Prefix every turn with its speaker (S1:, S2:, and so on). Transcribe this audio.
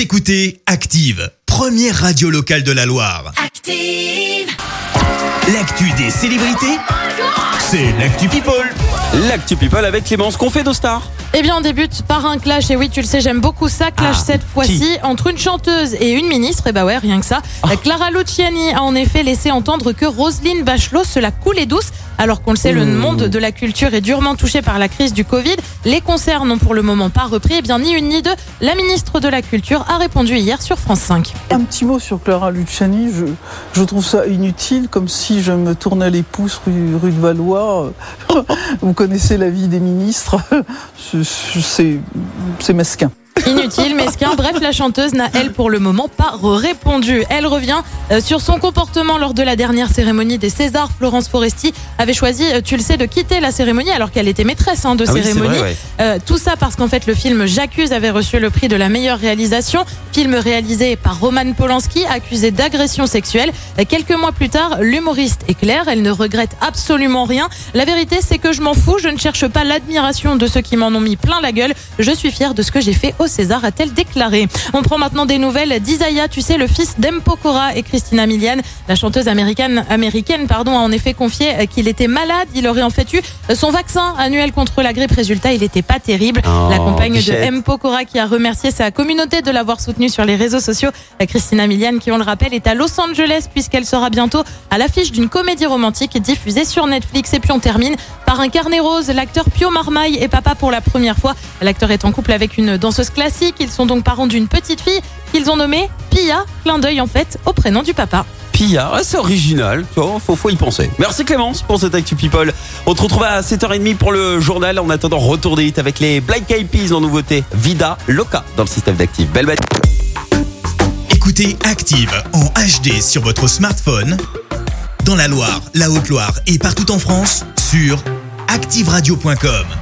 S1: Vous écoutez Active, première radio locale de la Loire.
S2: Active.
S1: L'actu des célébrités, c'est l'actu People.
S3: L'actu people avec Clémence, qu'on fait nos stars
S4: Eh bien, on débute par un clash. Et oui, tu le sais, j'aime beaucoup ça. Clash
S3: Ah,
S4: cette fois-ci entre une chanteuse et une ministre. Et bah ouais, rien que ça.
S3: Ah.
S4: Clara Luciani a en effet laissé entendre que Roselyne Bachelot se la coulait douce. Alors qu'on le sait, le monde de la culture est durement touché par la crise du Covid. Les concerts n'ont pour le moment pas repris. Eh bien, ni une ni deux. La ministre de la Culture a répondu hier sur France 5.
S5: Un petit mot sur Clara Luciani, je, je trouve ça inutile, comme si je me tournais les pouces rue, rue de Valois. Vous connaissez la vie des ministres, Je-
S4: Inutile, mesquin. Bref, la chanteuse n'a, elle, pour le moment, pas répondu. Elle revient euh, sur son comportement lors de la dernière cérémonie des Césars. Florence Foresti avait choisi, euh, tu le sais, de quitter la cérémonie alors qu'elle était maîtresse hein, de
S3: Ah oui,
S4: cérémonie.
S3: vrai, ouais.
S4: Euh, tout ça parce qu'en fait, le film J'accuse avait reçu le prix de la meilleure réalisation. Film réalisé par Roman Polanski, accusé d'agression sexuelle. Quelques mois plus tard, l'humoriste est claire. Elle ne regrette absolument rien. La vérité, c'est que je m'en fous. Je ne cherche pas l'admiration de ceux qui m'en ont mis plein la gueule. Je suis fière de ce que j'ai fait au César, a-t-elle déclaré. On prend maintenant des nouvelles d'Isaiah, tu sais, le fils d'Empokora et Christina Milian. La chanteuse américaine, américaine pardon, a en effet confié qu'il était malade. Il aurait en fait eu son vaccin annuel contre la grippe. Résultat, il n'était pas terrible.
S3: Oh,
S4: la compagne
S3: bichette.
S4: de M. Pokora qui a remercié sa communauté de l'avoir soutenu sur les réseaux sociaux. Christina Milian, qui on le rappelle, est à Los Angeles puisqu'elle sera bientôt à l'affiche d'une comédie romantique diffusée sur Netflix. Et puis on termine par un carnet rose. L'acteur Pio Marmaille est papa pour la première fois. L'acteur est en couple avec une danseuse classique. Ils sont donc parents d'une petite fille qu'ils ont nommée Pia. Clin d'œil en fait au prénom du papa.
S3: Pia, ouais, c'est original, tu vois, faut, faut y penser. Merci Clémence pour cette Actu People. On te retrouve à 7h30 pour le journal. En attendant, retour des hits avec les Black Eyed Peas en nouveauté. Vida, Loca dans le système d'Active. Belle bête.
S1: Écoutez Active en HD sur votre smartphone, dans la Loire, la Haute-Loire et partout en France, sur activeradio.com.